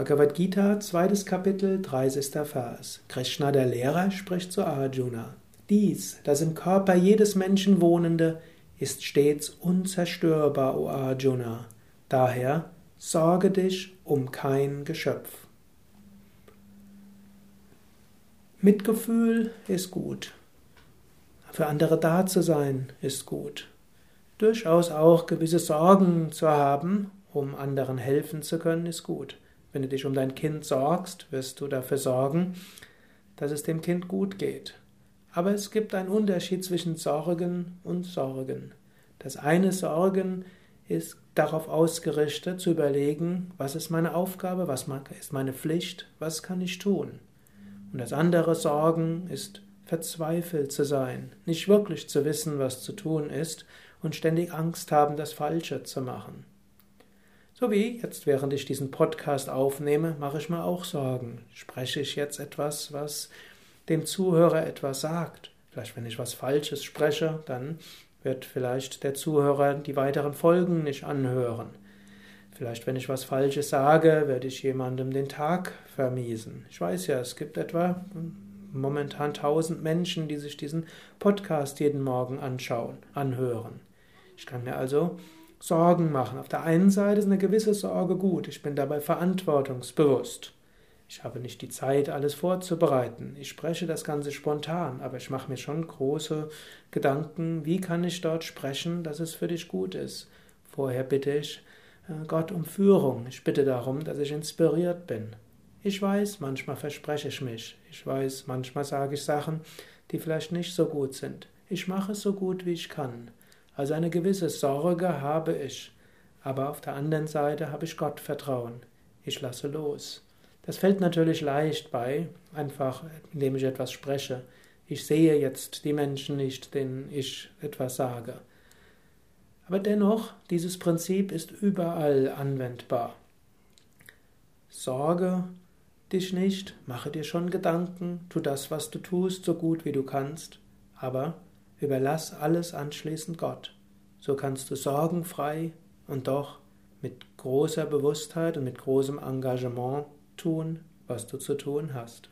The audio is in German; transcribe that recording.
Bhagavad Gita, zweites Kapitel, 30. Vers. Krishna, der Lehrer, spricht zu Arjuna. Dies, das im Körper jedes Menschen wohnende, ist stets unzerstörbar, o Arjuna. Daher sorge dich um kein Geschöpf. Mitgefühl ist gut. Für andere da zu sein ist gut. Durchaus auch gewisse Sorgen zu haben, um anderen helfen zu können, ist gut. Wenn du dich um dein Kind sorgst, wirst du dafür sorgen, dass es dem Kind gut geht. Aber es gibt einen Unterschied zwischen Sorgen und Sorgen. Das eine Sorgen ist darauf ausgerichtet zu überlegen, was ist meine Aufgabe, was ist meine Pflicht, was kann ich tun. Und das andere Sorgen ist verzweifelt zu sein, nicht wirklich zu wissen, was zu tun ist und ständig Angst haben, das Falsche zu machen. So wie jetzt, während ich diesen Podcast aufnehme, mache ich mir auch Sorgen. Spreche ich jetzt etwas, was dem Zuhörer etwas sagt? Vielleicht, wenn ich was Falsches spreche, dann wird vielleicht der Zuhörer die weiteren Folgen nicht anhören. Vielleicht, wenn ich was Falsches sage, werde ich jemandem den Tag vermiesen. Ich weiß ja, es gibt etwa momentan tausend Menschen, die sich diesen Podcast jeden Morgen anschauen, anhören. Ich kann mir also Sorgen machen. Auf der einen Seite ist eine gewisse Sorge gut. Ich bin dabei verantwortungsbewusst. Ich habe nicht die Zeit, alles vorzubereiten. Ich spreche das Ganze spontan, aber ich mache mir schon große Gedanken, wie kann ich dort sprechen, dass es für dich gut ist. Vorher bitte ich äh, Gott um Führung. Ich bitte darum, dass ich inspiriert bin. Ich weiß, manchmal verspreche ich mich. Ich weiß, manchmal sage ich Sachen, die vielleicht nicht so gut sind. Ich mache es so gut, wie ich kann. Also eine gewisse Sorge habe ich, aber auf der anderen Seite habe ich Gott Vertrauen. Ich lasse los. Das fällt natürlich leicht bei, einfach indem ich etwas spreche. Ich sehe jetzt die Menschen nicht, denen ich etwas sage. Aber dennoch, dieses Prinzip ist überall anwendbar. Sorge dich nicht, mache dir schon Gedanken, tu das, was du tust, so gut wie du kannst, aber Überlass alles anschließend Gott. So kannst du sorgenfrei und doch mit großer Bewusstheit und mit großem Engagement tun, was du zu tun hast.